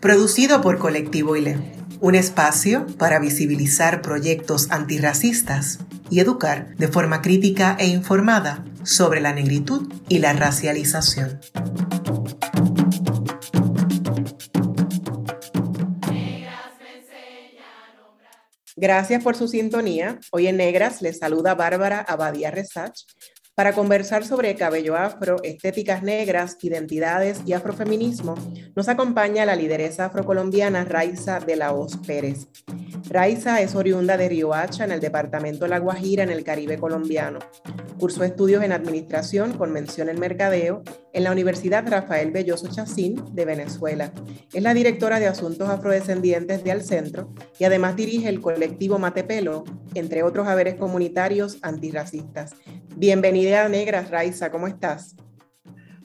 producido por Colectivo ILE, un espacio para visibilizar proyectos antirracistas y educar de forma crítica e informada sobre la negritud y la racialización. Gracias por su sintonía. Hoy en Negras les saluda Bárbara Abadía Resach para conversar sobre cabello afro, estéticas negras, identidades y afrofeminismo, nos acompaña la lideresa afrocolombiana Raiza de la Hoz Pérez. Raiza es oriunda de Riohacha, en el departamento La Guajira, en el Caribe colombiano. Cursó estudios en Administración con mención en Mercadeo en la Universidad Rafael Belloso Chacín de Venezuela. Es la directora de Asuntos Afrodescendientes de Al Centro y además dirige el colectivo Matepelo, entre otros haberes comunitarios antirracistas. Bienvenida a Negras, Raiza, ¿cómo estás?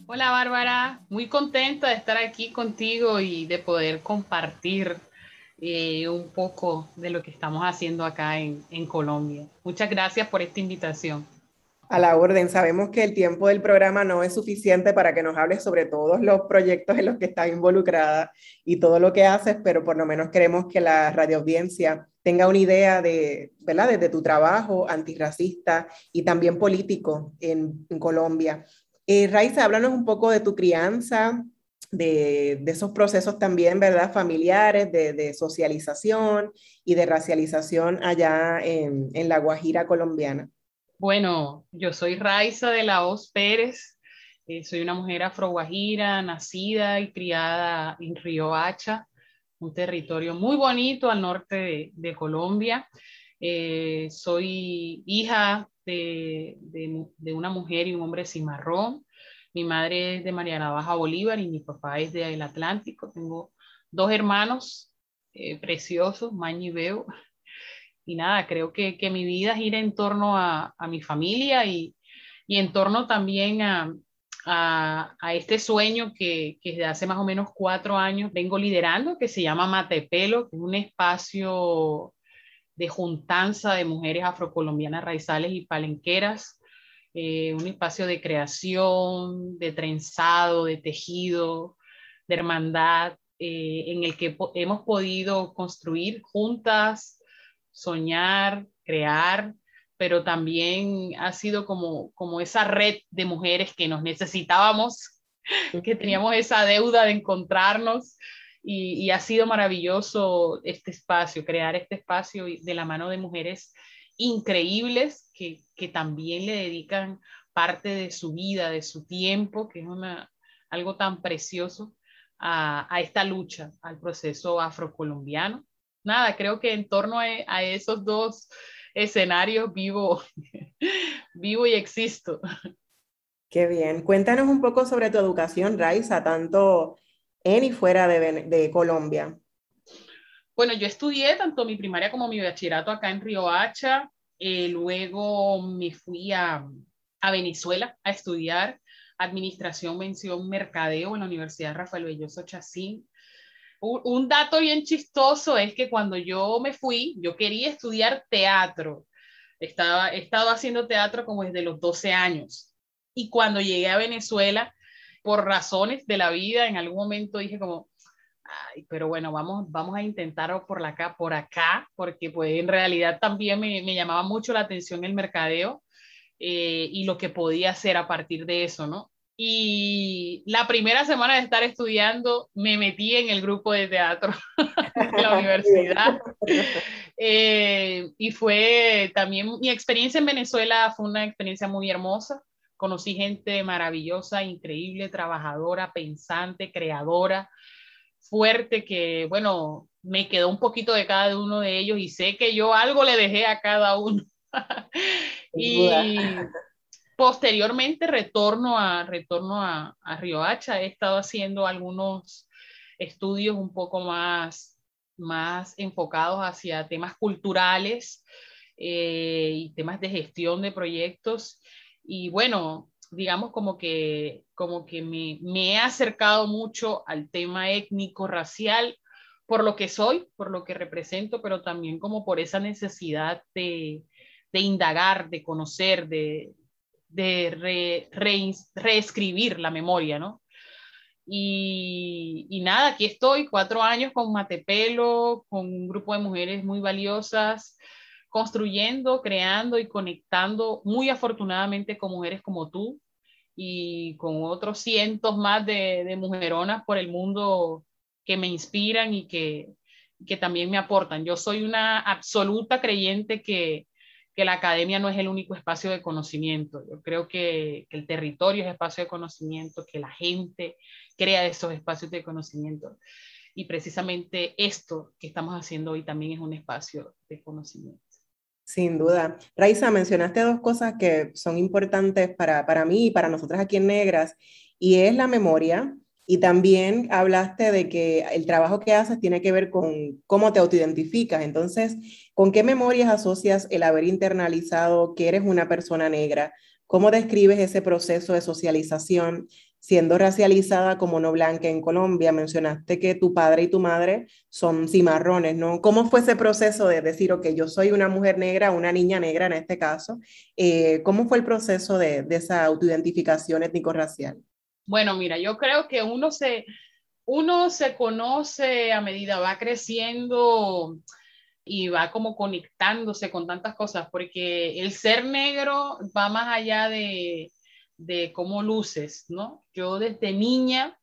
Hola Bárbara, muy contenta de estar aquí contigo y de poder compartir eh, un poco de lo que estamos haciendo acá en, en Colombia. Muchas gracias por esta invitación. A la orden, sabemos que el tiempo del programa no es suficiente para que nos hables sobre todos los proyectos en los que estás involucrada y todo lo que haces, pero por lo menos queremos que la radioaudiencia tenga una idea de, ¿verdad?, desde tu trabajo antirracista y también político en, Colombia. Eh, Raiza, háblanos un poco de tu crianza, de, esos procesos también, ¿verdad? Familiares, de, socialización y de racialización allá en, La Guajira colombiana. Bueno, yo soy Raiza de la Hoz Pérez, eh, soy una mujer afroguajira, nacida y criada en Río Hacha, un territorio muy bonito al norte de, Colombia. Eh, soy hija de, de, una mujer y un hombre cimarrón. Mi madre es de Mariana Baja Bolívar y mi papá es de El Atlántico. Tengo dos hermanos eh, preciosos, Maño y Veo. Y nada, creo que, que, mi vida gira en torno a, a mi familia y, y, en torno también a, a, este sueño que, que, desde hace más o menos cuatro años vengo liderando, que se llama Matepelo, un espacio de juntanza de mujeres afrocolombianas raizales y palenqueras eh, un espacio de creación, de trenzado, de tejido, de hermandad, eh, en el que hemos podido construir juntas, soñar, crear, pero también ha sido como, como esa red de mujeres que nos necesitábamos, que teníamos esa deuda de encontrarnos. Y, ha sido maravilloso este espacio, crear este espacio de la mano de mujeres increíbles que, que, también le dedican parte de su vida, de su tiempo, que es una, algo tan precioso, a, a esta lucha, al proceso afrocolombiano. Nada, creo que en torno a esos dos escenarios vivo, vivo y existo. Qué bien. Cuéntanos un poco sobre tu educación, Raiza, tanto en y fuera de, de Colombia. Bueno, yo estudié tanto mi primaria como mi bachillerato acá en Río Hacha. Eh, luego me fui a, a, Venezuela a estudiar administración, mención, mercadeo en la Universidad Rafael Belloso Chacín. Un, dato bien chistoso es que cuando yo me fui, yo quería estudiar teatro. Estaba, he estado haciendo teatro como desde los 12 años. Y cuando llegué a Venezuela, por razones de la vida, en algún momento dije como, pero bueno, vamos, vamos a intentar por, acá, por acá, porque pues en realidad también me, me llamaba mucho la atención el mercadeo eh, y lo que podía hacer a partir de eso, ¿no? Y la primera semana de estar estudiando me metí en el grupo de teatro de la universidad. Eh, y fue también mi experiencia en Venezuela fue una experiencia muy hermosa. Conocí gente maravillosa, increíble, trabajadora, pensante, creadora fuerte que, bueno, me quedó un poquito de cada uno de ellos y sé que yo algo le dejé a cada uno. y posteriormente retorno a, retorno a, a Hacha, he estado haciendo algunos estudios un poco más, más enfocados hacia temas culturales eh, y temas de gestión de proyectos. Y bueno, digamos como que, como que me, me he acercado mucho al tema étnico, racial, por lo que soy, por lo que represento, pero también como por esa necesidad de, de indagar, de conocer, de, de reescribir la memoria, ¿no? Y, y, nada, aquí estoy, cuatro años con Matepelo, con un grupo de mujeres muy valiosas, construyendo, creando y conectando muy afortunadamente con mujeres como tú y con otros cientos más de, de mujeronas por el mundo que me inspiran y que, que también me aportan. Yo soy una absoluta creyente que, que la academia no es el único espacio de conocimiento. Yo creo que, el territorio es espacio de conocimiento, que la gente crea esos espacios de conocimiento. Y precisamente esto que estamos haciendo hoy también es un espacio de conocimiento. Sin duda. Raiza, mencionaste dos cosas que son importantes para, para mí y para nosotras aquí en Negras, y es la memoria y también hablaste de que el trabajo que haces tiene que ver con cómo te autoidentificas. Entonces, ¿con qué memorias asocias el haber internalizado que eres una persona negra? ¿Cómo describes ese proceso de socialización siendo racializada como no blanca en Colombia? Mencionaste que tu padre y tu madre son cimarrones, ¿no? ¿Cómo fue ese proceso de decir, ok, yo soy una mujer negra, una niña negra en este caso? Eh, ¿Cómo fue el proceso de, esa autoidentificación étnico-racial? Bueno, mira, yo creo que uno se, uno se conoce a medida va creciendo y va como conectándose con tantas cosas, porque el ser negro va más allá de, de cómo luces, ¿no? Yo desde niña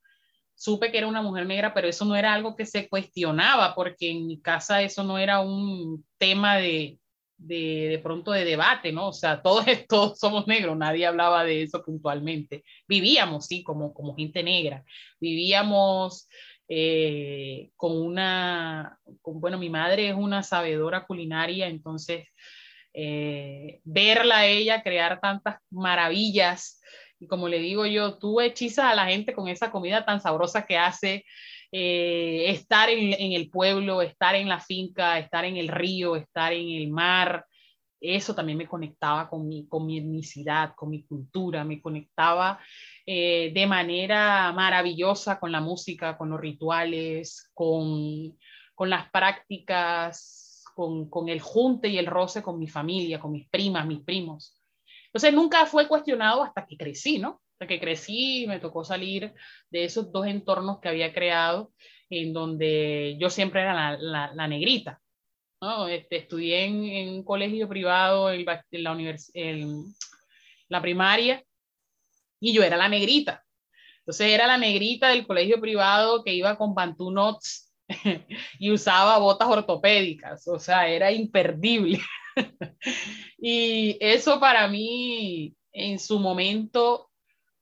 supe que era una mujer negra, pero eso no era algo que se cuestionaba, porque en mi casa eso no era un tema de, de, de, pronto de debate, ¿no? O sea, todos, todos somos negros, nadie hablaba de eso puntualmente. Vivíamos, sí, como, como gente negra. Vivíamos eh, con una, con, bueno, mi madre es una sabedora culinaria, entonces eh, verla a ella crear tantas maravillas, y como le digo yo, tú hechizas a la gente con esa comida tan sabrosa que hace, eh, estar en, el pueblo, estar en la finca, estar en el río, estar en el mar, eso también me conectaba con mi, con mi etnicidad, con mi cultura, me conectaba eh, de manera maravillosa con la música, con los rituales, con, con las prácticas, con, con el junte y el roce con mi familia, con mis primas, mis primos. Entonces nunca fue cuestionado hasta que crecí, ¿no? Que crecí, me tocó salir de esos dos entornos que había creado, en donde yo siempre era la, la, negrita. ¿no? Este, estudié en, un colegio privado en, la, en la primaria y yo era la negrita. Entonces era la negrita del colegio privado que iba con Bantu Knots y usaba botas ortopédicas, o sea, era imperdible. y eso para mí en su momento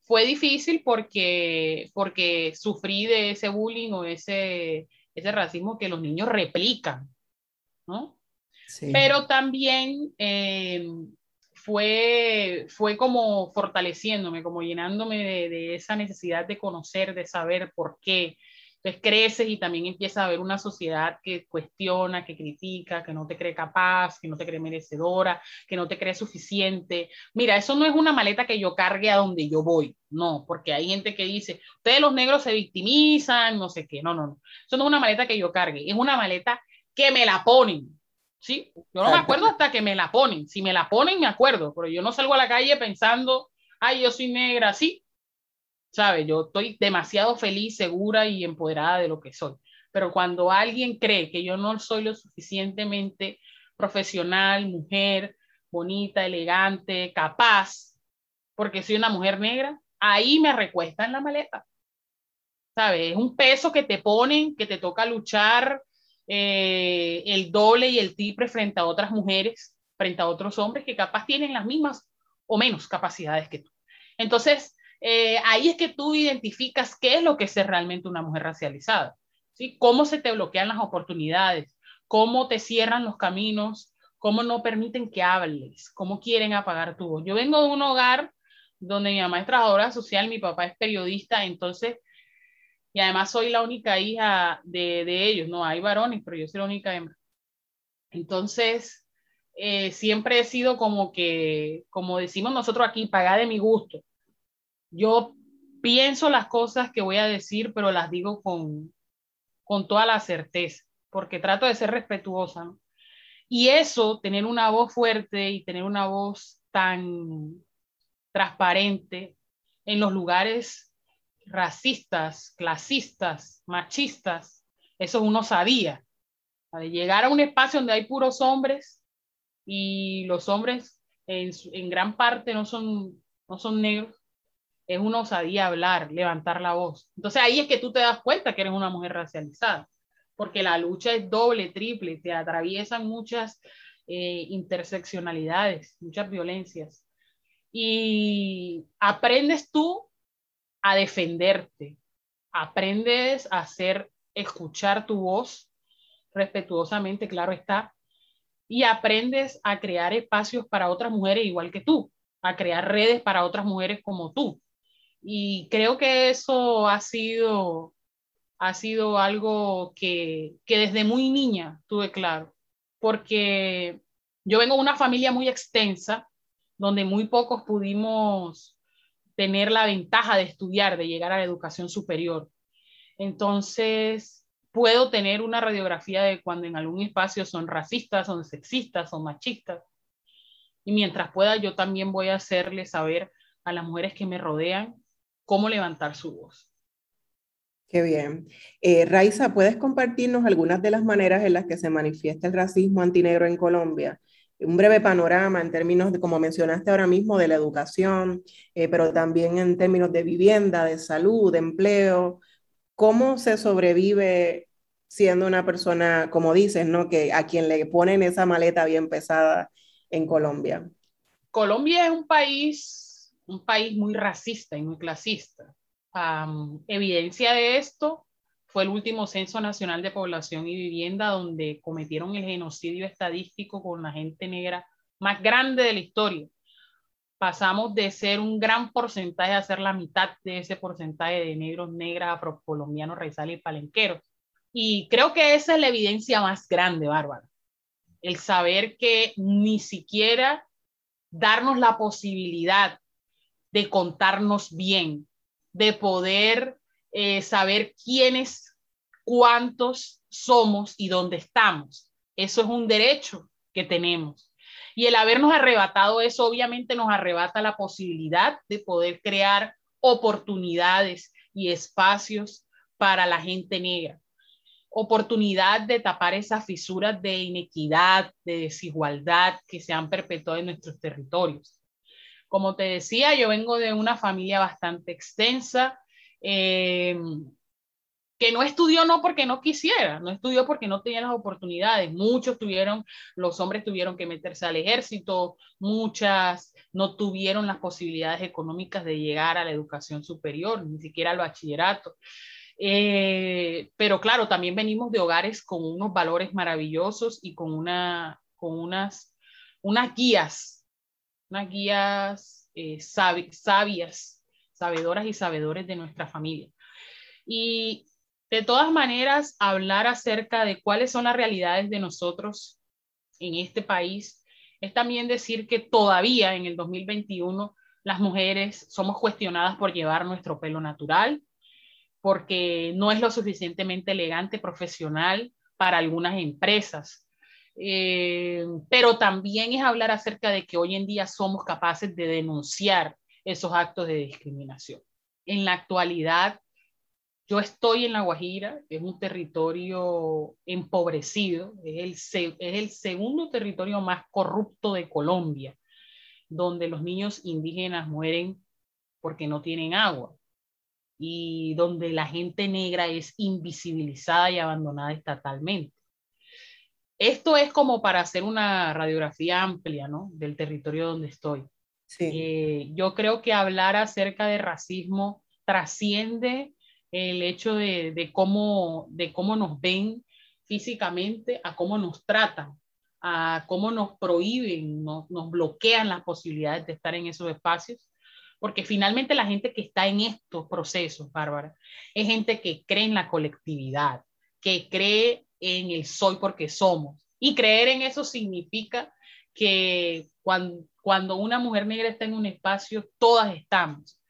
fue difícil porque, porque sufrí de ese bullying o ese, ese racismo que los niños replican, ¿no? Sí. Pero también eh, fue, fue como fortaleciéndome, como llenándome de, de, esa necesidad de conocer, de saber por qué, entonces creces y también empieza a haber una sociedad que cuestiona, que critica, que no te cree capaz, que no te cree merecedora, que no te cree suficiente. Mira, eso no es una maleta que yo cargue a donde yo voy, no, porque hay gente que dice, ustedes los negros se victimizan, no sé qué, no, no, no. Eso no es una maleta que yo cargue, es una maleta que me la ponen. ¿Sí? Yo no me acuerdo hasta que me la ponen. Si me la ponen, me acuerdo, pero yo no salgo a la calle pensando, ay, yo soy negra, sí, ¿sabes? Yo estoy demasiado feliz, segura y empoderada de lo que soy. Pero cuando alguien cree que yo no soy lo suficientemente profesional, mujer, bonita, elegante, capaz, porque soy una mujer negra, ahí me recuesta en la maleta. ¿Sabes? Es un peso que te ponen, que te toca luchar eh, el doble y el triple frente a otras mujeres, frente a otros hombres que capaz tienen las mismas o menos capacidades que tú. Entonces, eh, ahí es que tú identificas qué es lo que es realmente una mujer racializada, ¿sí? Cómo se te bloquean las oportunidades, cómo te cierran los caminos, cómo no permiten que hables, cómo quieren apagar tu voz. Yo vengo de un hogar donde mi mamá es trabajadora social, mi papá es periodista, entonces y además soy la única hija de, de ellos, no hay varones, pero yo soy la única hembra. Entonces, eh, siempre he sido como que, como decimos nosotros aquí, pagar de mi gusto. Yo pienso las cosas que voy a decir, pero las digo con, con toda la certeza, porque trato de ser respetuosa. Y eso, tener una voz fuerte y tener una voz tan transparente en los lugares racistas, clasistas, machistas, eso uno sabía. De llegar a un espacio donde hay puros hombres y los hombres en, en gran parte no son, no son negros, es una osadía hablar, levantar la voz. Entonces ahí es que tú te das cuenta que eres una mujer racializada, porque la lucha es doble, triple, te atraviesan muchas eh, interseccionalidades, muchas violencias. Y aprendes tú a defenderte, aprendes a hacer, escuchar tu voz respetuosamente, claro está, y aprendes a crear espacios para otras mujeres igual que tú, a crear redes para otras mujeres como tú. Y creo que eso ha sido, ha sido algo que, que desde muy niña tuve claro, porque yo vengo de una familia muy extensa, donde muy pocos pudimos tener la ventaja de estudiar, de llegar a la educación superior. Entonces, puedo tener una radiografía de cuando en algún espacio son racistas, son sexistas, son machistas. Y mientras pueda, yo también voy a hacerle saber a las mujeres que me rodean cómo levantar su voz. Qué bien. Eh, Raiza, ¿puedes compartirnos algunas de las maneras en las que se manifiesta el racismo antinegro en Colombia? Un breve panorama en términos de, como mencionaste ahora mismo, de la educación, eh, pero también en términos de vivienda, de salud, de empleo. ¿Cómo se sobrevive siendo una persona, como dices, ¿no? Que a quien le ponen esa maleta bien pesada en Colombia. Colombia es un país, un país muy racista y muy clasista. evidencia de esto fue el último Censo Nacional de Población y Vivienda, donde cometieron el genocidio estadístico con la gente negra más grande de la historia. Pasamos de ser un gran porcentaje a ser la mitad de ese porcentaje de negros, negras, afrocolombianos, raizales y palenqueros. Y creo que esa es la evidencia más grande, Bárbara. El saber que ni siquiera darnos la posibilidad de contarnos bien, de poder eh, saber quiénes, cuántos somos y dónde estamos. Eso es un derecho que tenemos. Y el habernos arrebatado eso obviamente nos arrebata la posibilidad de poder crear oportunidades y espacios para la gente negra oportunidad de tapar esas fisuras de inequidad, de desigualdad que se han perpetuado en nuestros territorios. Como te decía, yo vengo de una familia bastante extensa, eh, que no estudió no porque no quisiera, no estudió porque no tenía las oportunidades. Muchos tuvieron, los hombres tuvieron que meterse al ejército, muchas no tuvieron las posibilidades económicas de llegar a la educación superior, ni siquiera al bachillerato. Eh, pero claro, también venimos de hogares con unos valores maravillosos y con, una, con unas, unas guías, unas guías eh, sabias, sabedoras y sabedores de nuestra familia. Y de todas maneras, hablar acerca de cuáles son las realidades de nosotros en este país es también decir que todavía en el 2021 las mujeres somos cuestionadas por llevar nuestro pelo natural, porque no es lo suficientemente elegante, profesional para algunas empresas. Eh, pero también es hablar acerca de que hoy en día somos capaces de denunciar esos actos de discriminación. En la actualidad, yo estoy en La Guajira, es un territorio empobrecido, es el, es el segundo territorio más corrupto de Colombia, donde los niños indígenas mueren porque no tienen agua y donde la gente negra es invisibilizada y abandonada estatalmente. Esto es como para hacer una radiografía amplia ¿no? del territorio donde estoy. Eh, yo creo que hablar acerca de racismo trasciende el hecho de, de, cómo, de cómo nos ven físicamente a cómo nos tratan, a cómo nos prohíben, nos bloquean las posibilidades de estar en esos espacios porque finalmente la gente que está en estos procesos, Bárbara, es gente que cree en la colectividad, que cree en el soy porque somos. Y creer en eso significa que cuando, cuando una mujer negra está en un espacio, todas estamos.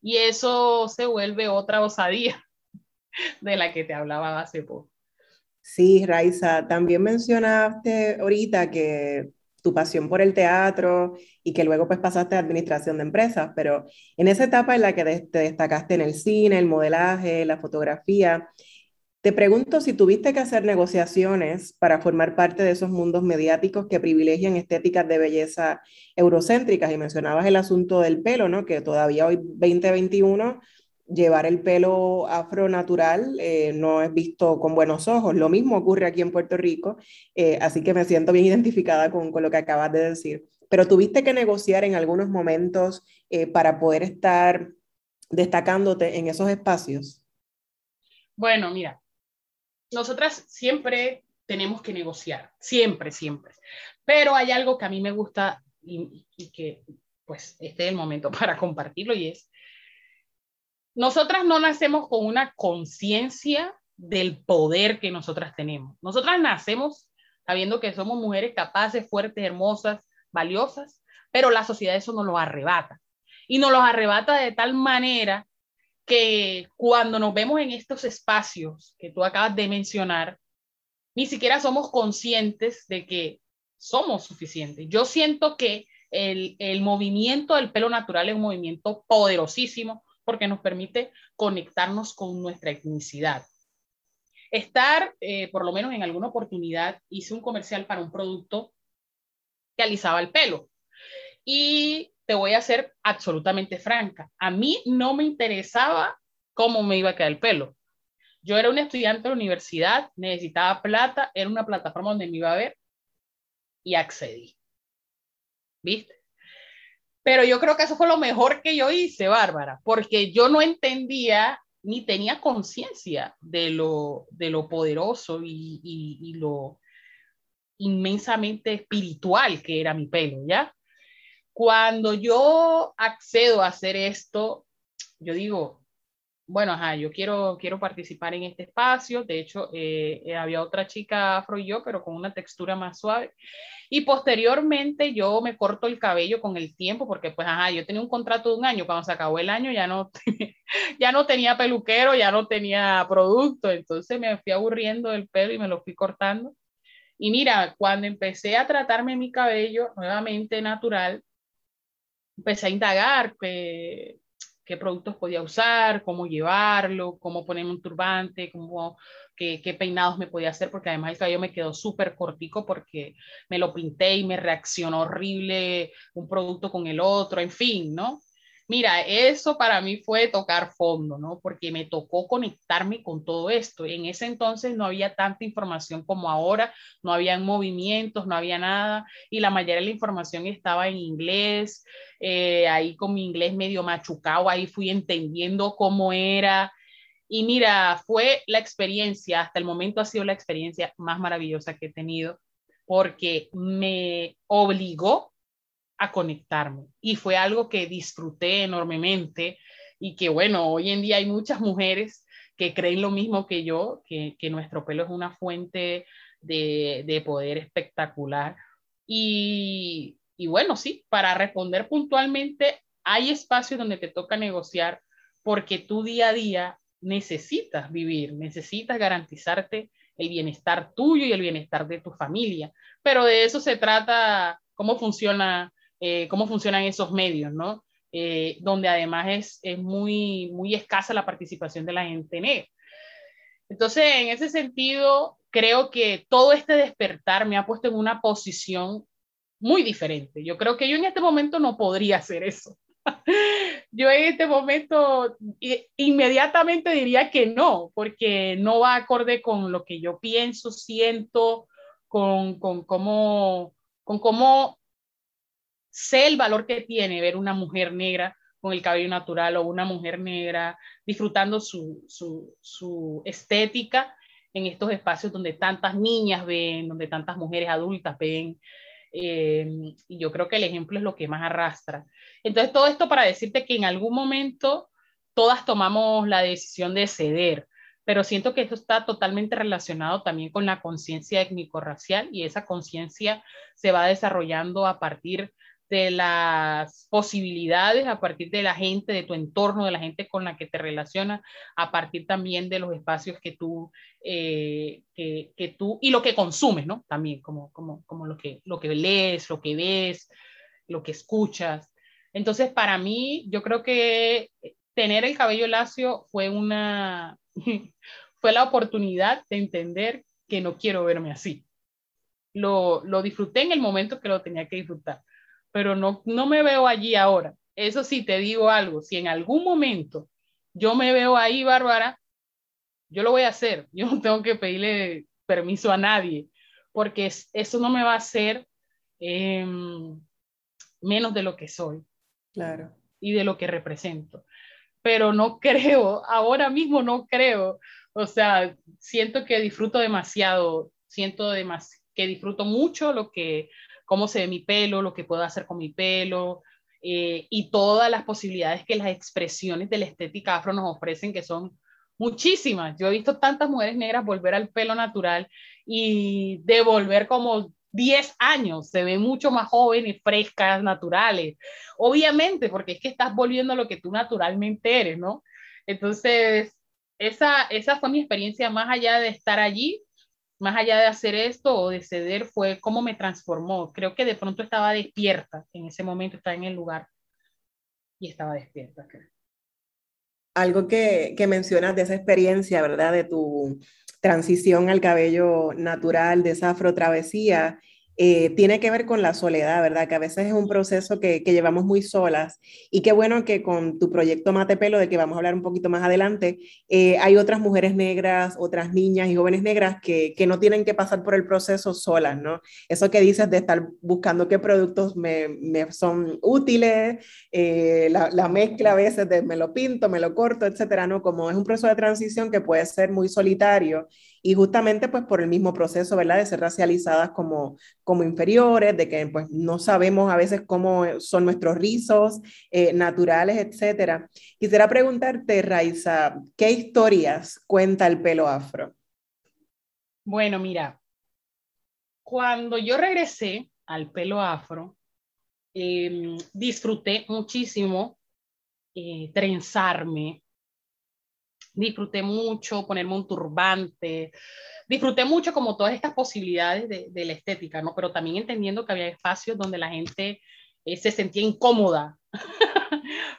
Y eso se vuelve otra osadía de la que te hablaba hace poco. Sí, Raiza, también mencionaste ahorita que tu pasión por el teatro y que luego pues pasaste a administración de empresas, pero en esa etapa en la que te destacaste en el cine, el modelaje, la fotografía, te pregunto si tuviste que hacer negociaciones para formar parte de esos mundos mediáticos que privilegian estéticas de belleza eurocéntricas y mencionabas el asunto del pelo, ¿no? Que todavía hoy 2021 llevar el pelo afro natural eh, no es visto con buenos ojos. Lo mismo ocurre aquí en Puerto Rico, eh, así que me siento bien identificada con, con, lo que acabas de decir. Pero tuviste que negociar en algunos momentos eh, para poder estar destacándote en esos espacios. Bueno, mira, nosotras siempre tenemos que negociar, siempre, siempre. Pero hay algo que a mí me gusta y, que pues este es el momento para compartirlo y es nosotras no nacemos con una conciencia del poder que nosotras tenemos. Nosotras nacemos sabiendo que somos mujeres capaces, fuertes, hermosas, valiosas, pero la sociedad eso nos lo arrebata. Y nos lo arrebata de tal manera que cuando nos vemos en estos espacios que tú acabas de mencionar, ni siquiera somos conscientes de que somos suficientes. Yo siento que el, el movimiento del pelo natural es un movimiento poderosísimo porque nos permite conectarnos con nuestra etnicidad. Estar, eh, por lo menos en alguna oportunidad, hice un comercial para un producto que alisaba el pelo. Y te voy a ser absolutamente franca. A mí no me interesaba cómo me iba a quedar el pelo. Yo era un estudiante de la universidad, necesitaba plata, era una plataforma donde me iba a ver y accedí. ¿Viste? Pero yo creo que eso fue lo mejor que yo hice, Bárbara, porque yo no entendía ni tenía conciencia de lo, de lo poderoso y, y, lo inmensamente espiritual que era mi pelo, ¿ya? Cuando yo accedo a hacer esto, yo digo, bueno, ajá, yo quiero, quiero participar en este espacio. De hecho, eh, eh, había otra chica afro y yo, pero con una textura más suave. Y posteriormente yo me corto el cabello con el tiempo, porque pues, ajá, yo tenía un contrato de un año. Cuando se acabó el año ya no, ya no tenía peluquero, ya no tenía producto. Entonces me fui aburriendo del pelo y me lo fui cortando. Y mira, cuando empecé a tratarme mi cabello nuevamente natural, empecé a indagar que qué productos podía usar, cómo llevarlo, cómo ponerme un turbante, cómo, qué, qué peinados me podía hacer, porque además el cabello me quedó súper cortico porque me lo pinté y me reaccionó horrible un producto con el otro, en fin, ¿no? Mira, eso para mí fue tocar fondo, ¿no? Porque me tocó conectarme con todo esto. En ese entonces no había tanta información como ahora, no había movimientos, no había nada, y la mayoría de la información estaba en inglés, eh, ahí con mi inglés medio machucado, ahí fui entendiendo cómo era. Y mira, fue la experiencia, hasta el momento ha sido la experiencia más maravillosa que he tenido, porque me obligó a conectarme. Y fue algo que disfruté enormemente y que bueno, hoy en día hay muchas mujeres que creen lo mismo que yo, que, que nuestro pelo es una fuente de, de poder espectacular. Y, y bueno, sí, para responder puntualmente, hay espacios donde te toca negociar porque tu día a día necesitas vivir, necesitas garantizarte el bienestar tuyo y el bienestar de tu familia. Pero de eso se trata, cómo funciona eh, cómo funcionan esos medios, ¿no? Eh, donde además es, es muy, muy escasa la participación de la gente negra. Entonces, en ese sentido, creo que todo este despertar me ha puesto en una posición muy diferente. Yo creo que yo en este momento no podría hacer eso. yo en este momento inmediatamente diría que no, porque no va acorde con lo que yo pienso, siento, con, con cómo, con cómo sé el valor que tiene ver una mujer negra con el cabello natural o una mujer negra disfrutando su, su, estética en estos espacios donde tantas niñas ven, donde tantas mujeres adultas ven. Eh, y yo creo que el ejemplo es lo que más arrastra. Entonces, todo esto para decirte que en algún momento todas tomamos la decisión de ceder, pero siento que esto está totalmente relacionado también con la conciencia étnico-racial y esa conciencia se va desarrollando a partir de las posibilidades, a partir de la gente, de tu entorno, de la gente con la que te relacionas, a partir también de los espacios que tú, eh, que, tú y lo que consumes, ¿no? También como, como, como lo, que, lo que lees, lo que ves, lo que escuchas. Entonces, para mí, yo creo que tener el cabello lacio fue una, fue la oportunidad de entender que no quiero verme así. Lo, lo disfruté en el momento que lo tenía que disfrutar, pero no, no me veo allí ahora. Eso sí, te digo algo, si en algún momento yo me veo ahí, Bárbara, yo lo voy a hacer. Yo no tengo que pedirle permiso a nadie, porque eso no me va a hacer em, menos de lo que soy. Claro. Y de lo que represento pero no creo, ahora mismo no creo. O sea, siento que disfruto demasiado, siento que disfruto mucho lo que, cómo se ve mi pelo, lo que puedo hacer con mi pelo eh, y todas las posibilidades que las expresiones de la estética afro nos ofrecen, que son muchísimas. Yo he visto tantas mujeres negras volver al pelo natural y devolver como 10 años, se ven mucho más jóvenes, frescas, naturales. Obviamente, porque es que estás volviendo a lo que tú naturalmente eres, ¿no? Entonces, esa, esa fue mi experiencia más allá de estar allí, más allá de hacer esto o de ceder, fue cómo me transformó. Creo que de pronto estaba despierta, en ese momento estaba en el lugar y estaba despierta. Algo que, que mencionas de esa experiencia, ¿verdad? De tu transición al cabello natural, de esa afrotravesía, eh, tiene que ver con la soledad, ¿verdad? Que a veces es un proceso que, llevamos muy solas y qué bueno que con tu proyecto Mate Pelo, de que vamos a hablar un poquito más adelante, eh, hay otras mujeres negras, otras niñas y jóvenes negras que, no tienen que pasar por el proceso solas, ¿no? Eso que dices de estar buscando qué productos me, son útiles, eh, la, la, mezcla a veces de me lo pinto, me lo corto, etcétera, ¿no? Como es un proceso de transición que puede ser muy solitario y justamente pues por el mismo proceso, ¿verdad? De ser racializadas como, como inferiores, de que pues no sabemos a veces cómo son nuestros rizos eh, naturales, etcétera. Quisiera preguntarte, Raiza, ¿qué historias cuenta el pelo afro? Bueno, mira, cuando yo regresé al pelo afro, em, disfruté muchísimo eh, trenzarme, disfruté mucho ponerme un turbante, disfruté mucho como todas estas posibilidades de, la estética, ¿no? Pero también entendiendo que había espacios donde la gente eh, se sentía incómoda.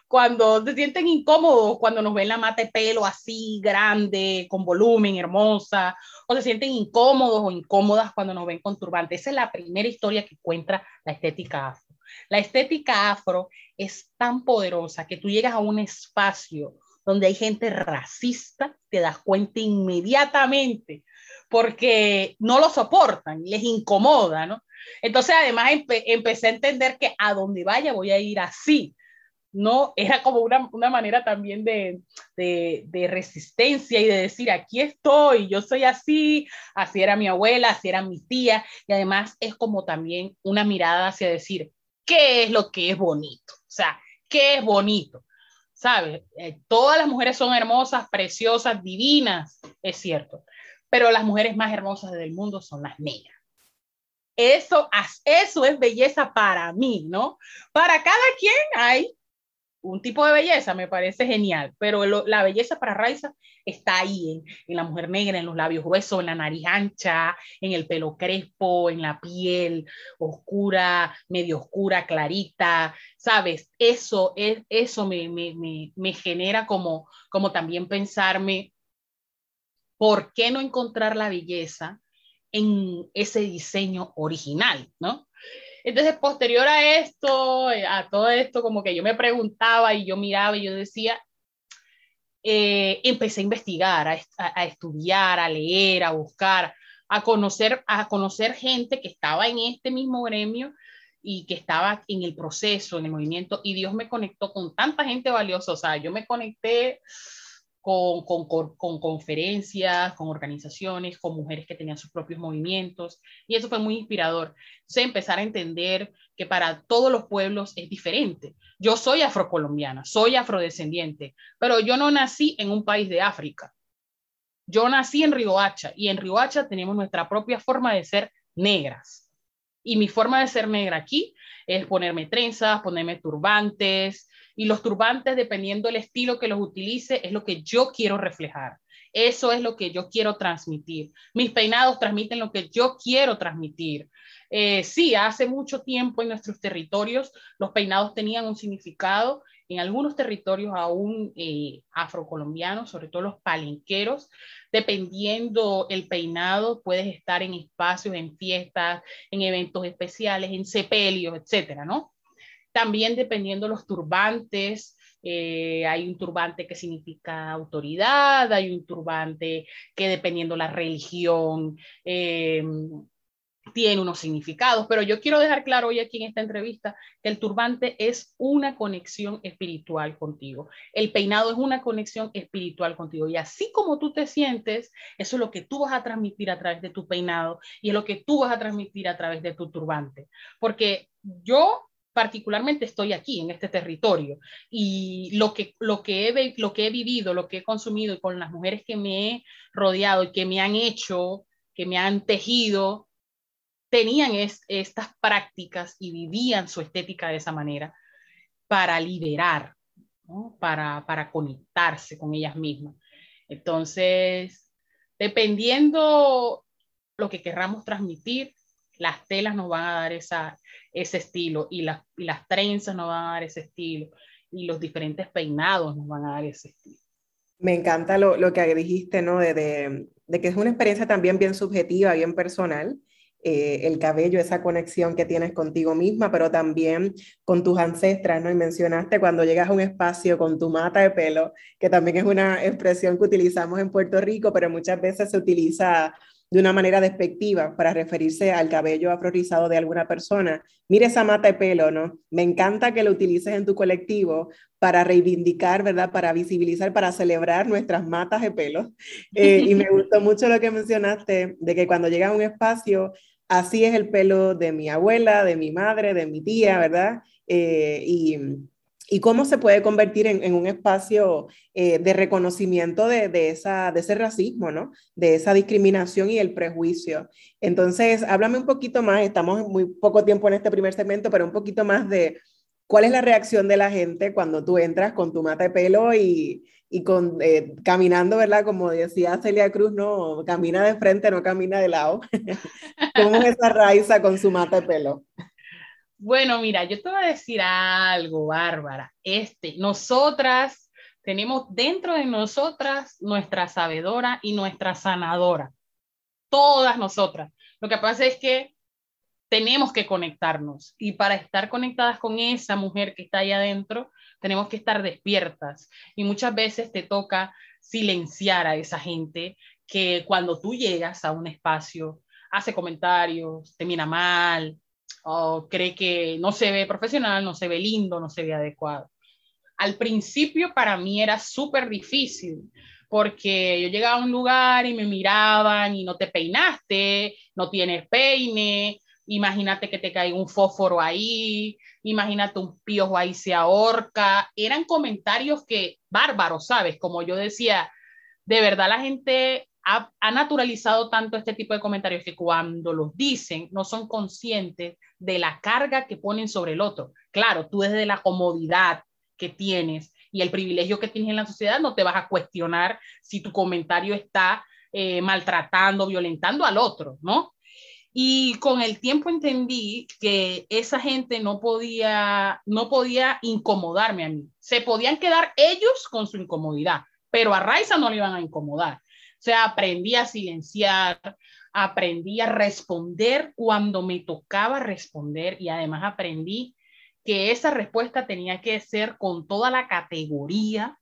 cuando se sienten incómodos, cuando nos ven la mata de pelo así, grande, con volumen, hermosa, o se sienten incómodos o incómodas cuando nos ven con turbante. Esa es la primera historia que cuenta la estética afro. La estética afro es tan poderosa que tú llegas a un espacio donde hay gente racista, te das cuenta inmediatamente, porque no lo soportan, les incomoda, ¿no? Entonces, además, empecé a entender que a donde vaya voy a ir así, ¿no? Era como una, una manera también de, de, de, resistencia y de decir, aquí estoy, yo soy así, así era mi abuela, así era mi tía, y además es como también una mirada hacia decir, ¿qué es lo que es bonito? O sea, ¿qué es bonito? ¿Sabes? Eh, todas las mujeres son hermosas, preciosas, divinas, es cierto, pero las mujeres más hermosas del mundo son las negras. Eso, eso es belleza para mí, ¿no? Para cada quien hay un tipo de belleza, me parece genial, pero la belleza para Raiza está ahí, en, la mujer negra, en los labios gruesos, en la nariz ancha, en el pelo crespo, en la piel oscura, medio oscura, clarita, ¿sabes? Eso, es, eso me, me, me genera como, como también pensarme, ¿por qué no encontrar la belleza en ese diseño original, ¿no? Entonces, posterior a esto, eh, a todo esto, como que yo me preguntaba y yo miraba y yo decía, eh, empecé a investigar, a, estudiar, a leer, a buscar, a conocer, a conocer gente que estaba en este mismo gremio y que estaba en el proceso, en el movimiento, y Dios me conectó con tanta gente valiosa, o sea, yo me conecté con, con, con, conferencias, con organizaciones, con mujeres que tenían sus propios movimientos, y eso fue muy inspirador. Entonces, empezar a entender que para todos los pueblos es diferente. Yo soy afrocolombiana, soy afrodescendiente, pero yo no nací en un país de África. Yo nací en Riohacha y en Riohacha tenemos nuestra propia forma de ser negras. Y mi forma de ser negra aquí es ponerme trenzas, ponerme turbantes, y los turbantes, dependiendo del estilo que los utilice, es lo que yo quiero reflejar. Eso es lo que yo quiero transmitir. Mis peinados transmiten lo que yo quiero transmitir. Eh, sí, hace mucho tiempo en nuestros territorios los peinados tenían un significado. En algunos territorios aún eh, afrocolombianos, sobre todo los palenqueros, dependiendo el peinado, puedes estar en espacios, en fiestas, en eventos especiales, en sepelios, etcétera, ¿no? También dependiendo los turbantes, eh, hay un turbante que significa autoridad, hay un turbante que dependiendo la religión eh, tiene unos significados, pero yo quiero dejar claro hoy aquí en esta entrevista que el turbante es una conexión espiritual contigo. El peinado es una conexión espiritual contigo. Y así como tú te sientes, eso es lo que tú vas a transmitir a través de tu peinado y es lo que tú vas a transmitir a través de tu turbante. Porque yo particularmente estoy aquí, en este territorio, y lo que, lo que, he, lo que he vivido, lo que he consumido y con las mujeres que me he rodeado y que me han hecho, que me han tejido, tenían estas prácticas y vivían su estética de esa manera para liberar, para, para conectarse con ellas mismas. Entonces, dependiendo lo que querramos transmitir, las telas nos van a dar esa, ese estilo y, las trenzas nos van a dar ese estilo y los diferentes peinados nos van a dar ese estilo. Me encanta lo, lo que dijiste, ¿no? De, de, que es una experiencia también bien subjetiva, bien personal. Eh, el cabello, esa conexión que tienes contigo misma, pero también con tus ancestras, ¿no? Y mencionaste cuando llegas a un espacio con tu mata de pelo, que también es una expresión que utilizamos en Puerto Rico, pero muchas veces se utiliza de una manera despectiva para referirse al cabello afrorizado de alguna persona. Mire esa mata de pelo, ¿no? Me encanta que lo utilices en tu colectivo para reivindicar, ¿verdad? Para visibilizar, para celebrar nuestras matas de pelo. Eh, y me gustó mucho lo que mencionaste de que cuando llega a un espacio, así es el pelo de mi abuela, de mi madre, de mi tía, ¿verdad? Eh, y y cómo se puede convertir en, un espacio eh, de reconocimiento de, esa, de ese racismo, ¿no? De esa discriminación y el prejuicio. Entonces, háblame un poquito más, estamos muy poco tiempo en este primer segmento, pero un poquito más de cuál es la reacción de la gente cuando tú entras con tu mata de pelo y, con, eh, caminando, ¿verdad? Como decía Celia Cruz, no, camina de frente, no camina de lado. ¿Cómo es esa Raiza con su mata de pelo? Bueno, mira, yo te voy a decir algo, Bárbara. Este, nosotras tenemos dentro de nosotras nuestra sabedora y nuestra sanadora. Todas nosotras. Lo que pasa es que tenemos que conectarnos y para estar conectadas con esa mujer que está ahí adentro, tenemos que estar despiertas y muchas veces te toca silenciar a esa gente que cuando tú llegas a un espacio hace comentarios, te mira mal, o cree que no se ve profesional, no se ve lindo, no se ve adecuado. Al principio para mí era súper difícil porque yo llegaba a un lugar y me miraban y no te peinaste, no tienes peine, imagínate que te cae un fósforo ahí, imagínate un piojo ahí se ahorca. Eran comentarios que bárbaros, ¿sabes? Como yo decía, de verdad la gente ha, naturalizado tanto este tipo de comentarios que cuando los dicen no son conscientes de la carga que ponen sobre el otro. Claro, tú desde la comodidad que tienes y el privilegio que tienes en la sociedad no te vas a cuestionar si tu comentario está eh, maltratando, violentando al otro, ¿no? Y con el tiempo entendí que esa gente no podía, no podía incomodarme a mí. Se podían quedar ellos con su incomodidad, pero a Raiza no le iban a incomodar sea, aprendí a silenciar, aprendí a responder cuando me tocaba responder y además aprendí que esa respuesta tenía que ser con toda la categoría,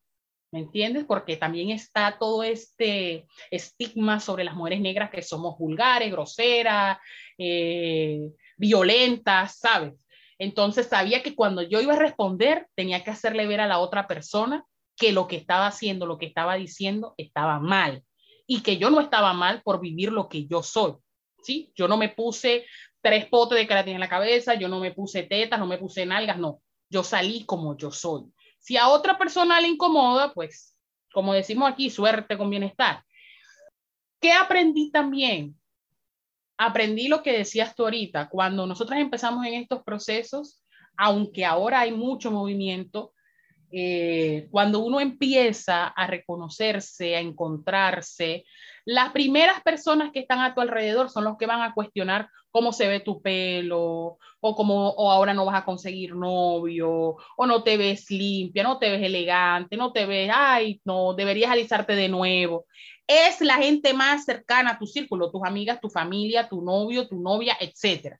¿me entiendes? Porque también está todo este estigma sobre las mujeres negras que somos vulgares, groseras, eh, violentas, ¿sabes? Entonces sabía que cuando yo iba a responder tenía que hacerle ver a la otra persona que lo que estaba haciendo, lo que estaba diciendo, estaba mal y que yo no estaba mal por vivir lo que yo soy. ¿sí? Yo no me puse tres potes de queratina en la cabeza, yo no me puse tetas, no me puse nalgas, no. Yo salí como yo soy. Si a otra persona le incomoda, pues, como decimos aquí, suerte con bienestar. ¿Qué aprendí también? Aprendí lo que decías tú ahorita. Cuando nosotros empezamos en estos procesos, aunque ahora hay mucho movimiento, eh, cuando uno empieza a reconocerse, a encontrarse, las primeras personas que están a tu alrededor son los que van a cuestionar cómo se ve tu pelo, o cómo o ahora no vas a conseguir novio, o no te ves limpia, no te ves elegante, no te ves, ay, no, deberías alisarte de nuevo. Es la gente más cercana a tu círculo, tus amigas, tu familia, tu novio, tu novia, etc.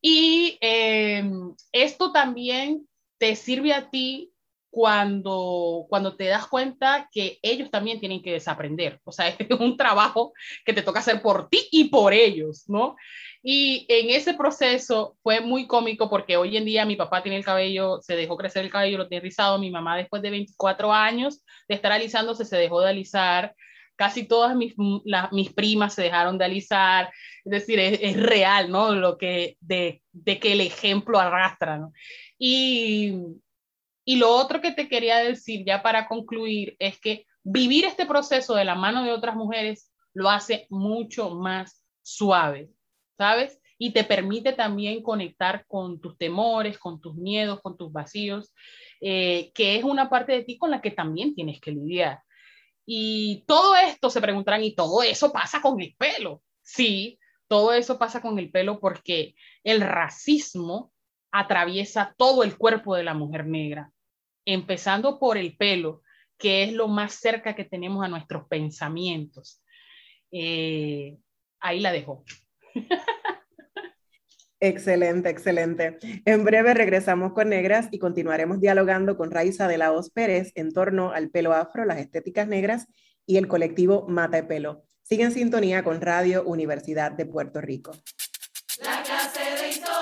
Y eh, esto también te sirve a ti cuando, cuando te das cuenta que ellos también tienen que desaprender. O sea, es un trabajo que te toca hacer por ti y por ellos, ¿no? Y en ese proceso fue muy cómico porque hoy en día mi papá tiene el cabello, se dejó crecer el cabello, lo tiene rizado, mi mamá después de 24 años de estar alisándose se dejó de alisar, casi todas mis, mis primas se dejaron de alisar, es decir, es, es real, ¿no? Lo que, de, de, que el ejemplo arrastra, ¿no? Y, y lo otro que te quería decir ya para concluir es que vivir este proceso de la mano de otras mujeres lo hace mucho más suave, ¿sabes? Y te permite también conectar con tus temores, con tus miedos, con tus vacíos, eh, que es una parte de ti con la que también tienes que lidiar. Y todo esto se preguntarán, ¿y todo eso pasa con el pelo? Sí, todo eso pasa con el pelo porque el racismo atraviesa todo el cuerpo de la mujer negra, empezando por el pelo, que es lo más cerca que tenemos a nuestros pensamientos. Eh, ahí la dejo. Excelente, excelente. En breve regresamos con Negras y continuaremos dialogando con Raiza de la Hoz Pérez en torno al pelo afro, las estéticas negras y el colectivo Mata de Pelo. Sigue en sintonía con Radio Universidad de Puerto Rico. La clase de historia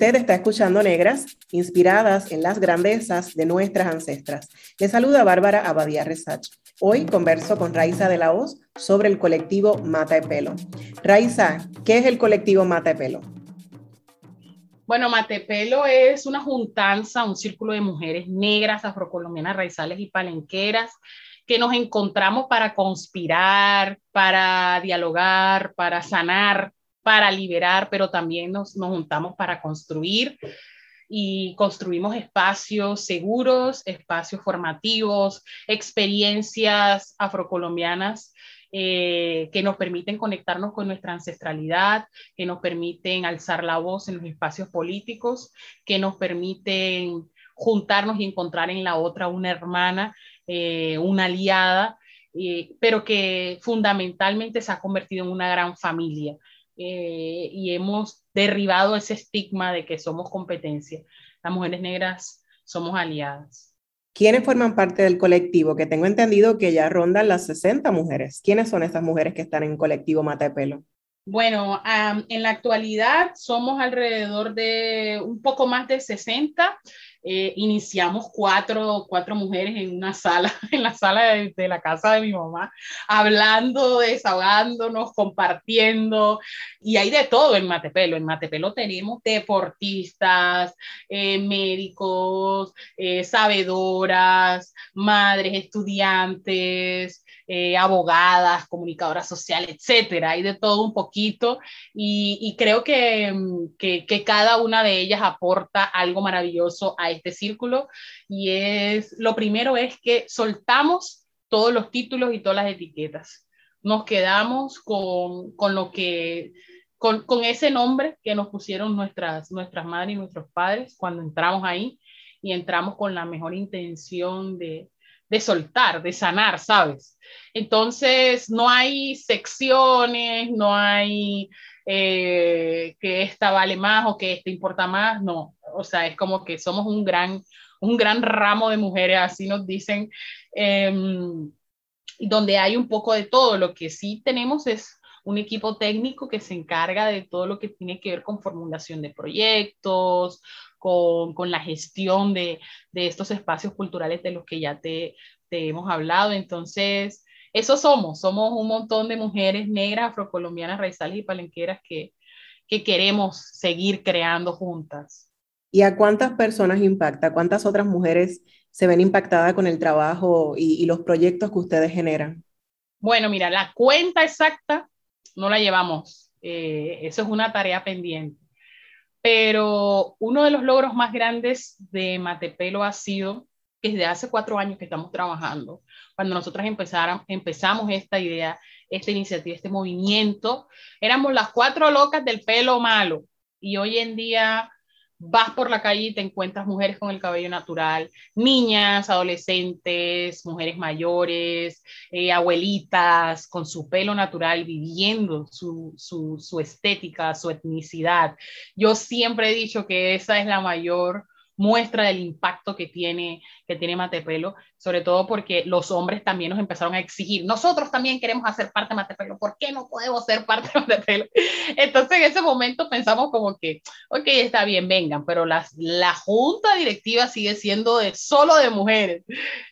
Usted está escuchando Negras, inspiradas en las grandezas de nuestras ancestras. Le saluda Bárbara Abadía Resach. Hoy converso con Raiza de la Hoz sobre el colectivo Mata de Pelo. Raiza, ¿qué es el colectivo Mata? Bueno, Matepelo es una juntanza, un círculo de mujeres negras, afrocolombianas, raizales y palenqueras que nos encontramos para conspirar, para dialogar, para sanar para liberar, pero también nos, nos juntamos para construir y construimos espacios seguros, espacios formativos, experiencias afrocolombianas eh, que nos permiten conectarnos con nuestra ancestralidad, que nos permiten alzar la voz en los espacios políticos, que nos permiten juntarnos y encontrar en la otra una hermana, eh, una aliada, eh, pero que fundamentalmente se ha convertido en una gran familia. Eh, y hemos derribado ese estigma de que somos competencia. Las mujeres negras somos aliadas. ¿Quiénes forman parte del colectivo? Que tengo entendido que ya rondan las 60 mujeres. ¿Quiénes son estas mujeres que están en colectivo Mata de Pelo? Bueno, en la actualidad somos alrededor de un poco más de 60 eh, iniciamos cuatro, cuatro mujeres en una sala, en la sala de, de, la casa de mi mamá, hablando, desahogándonos, compartiendo, y hay de todo en Matepelo. En Matepelo tenemos deportistas, eh, médicos, eh, sabedoras, madres, estudiantes, eh, abogadas, comunicadoras sociales, etcétera, hay de todo un poquito y, y creo que, que, que, cada una de ellas aporta algo maravilloso a este círculo y es, lo primero es que soltamos todos los títulos y todas las etiquetas. Nos quedamos con, con lo que, con, con, ese nombre que nos pusieron nuestras, nuestras madres y nuestros padres cuando entramos ahí y entramos con la mejor intención de, de soltar, de sanar, ¿sabes? Entonces, no hay secciones, no hay eh, que esta vale más o que esta importa más, no. O sea, es como que somos un gran, un gran ramo de mujeres, así nos dicen, em, donde hay un poco de todo. Lo que sí tenemos es un equipo técnico que se encarga de todo lo que tiene que ver con formulación de proyectos, con, con la gestión de, de, estos espacios culturales de los que ya te, te hemos hablado. Entonces, eso somos, somos un montón de mujeres negras, afrocolombianas, raizales y palenqueras que, que queremos seguir creando juntas. ¿Y a cuántas personas impacta? ¿Cuántas otras mujeres se ven impactadas con el trabajo y, y los proyectos que ustedes generan? Bueno, mira, la cuenta exacta no la llevamos. Eh, eso es una tarea pendiente. Pero uno de los logros más grandes de Matepelo ha sido que desde hace cuatro años que estamos trabajando, cuando nosotras empezamos esta idea, esta iniciativa, este movimiento, éramos las cuatro locas del pelo malo. Y hoy en día vas por la calle y te encuentras mujeres con el cabello natural, niñas, adolescentes, mujeres mayores, eh, abuelitas con su pelo natural, viviendo su, su, su estética, su etnicidad. Yo siempre he dicho que esa es la mayor muestra del impacto que tiene, que tiene Matepelo, sobre todo porque los hombres también nos empezaron a exigir, nosotros también queremos hacer parte de Matepelo, ¿por qué no podemos ser parte de Matepelo? Entonces en ese momento pensamos como que, ok, está bien, vengan, pero la, la junta directiva sigue siendo solo de mujeres.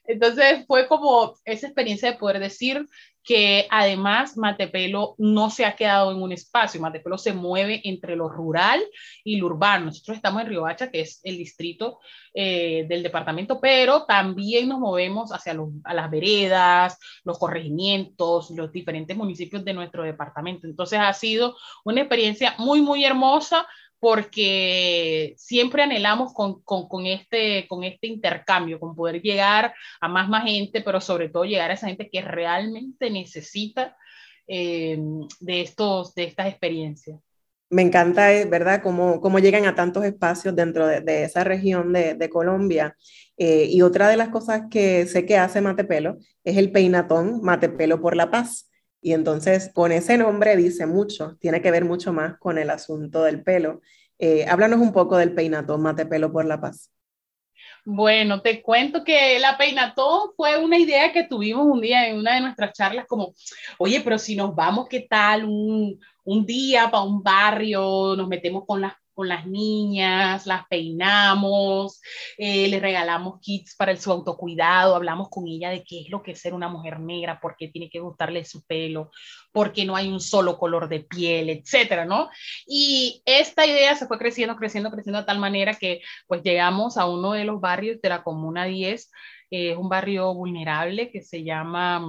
Entonces fue como esa experiencia de poder decir, que además Matepelo no se ha quedado en un espacio, Matepelo se mueve entre lo rural y lo urbano. Nosotros estamos en Riohacha, que es el distrito eh, del departamento, pero también nos movemos hacia las veredas, los corregimientos, los diferentes municipios de nuestro departamento. Entonces ha sido una experiencia muy, muy hermosa porque siempre anhelamos con, con, este, con este intercambio, con poder llegar a más, más gente, pero sobre todo llegar a esa gente que realmente necesita eh, de, estos, de estas experiencias. Me encanta, eh, ¿verdad?, cómo, cómo llegan a tantos espacios dentro de, esa región de, de Colombia. Eh, y otra de las cosas que sé que hace Matepelo es el peinatón Matepelo por la Paz. Y entonces con ese nombre dice mucho, tiene que ver mucho más con el asunto del pelo. Eh, háblanos un poco del peinatón Mate Pelo por la Paz. Bueno, te cuento que la peinatón fue una idea que tuvimos un día en una de nuestras charlas, como, oye, pero si nos vamos, ¿qué tal? Un, un día para un barrio, nos metemos con las con las niñas, las peinamos, eh, les regalamos kits para el, su autocuidado, hablamos con ella de qué es lo que es ser una mujer negra, por qué tiene que gustarle su pelo, por qué no hay un solo color de piel, etcétera, ¿no? Y esta idea se fue creciendo, creciendo, creciendo de tal manera que pues llegamos a uno de los barrios de la Comuna 10, es un barrio vulnerable que se llama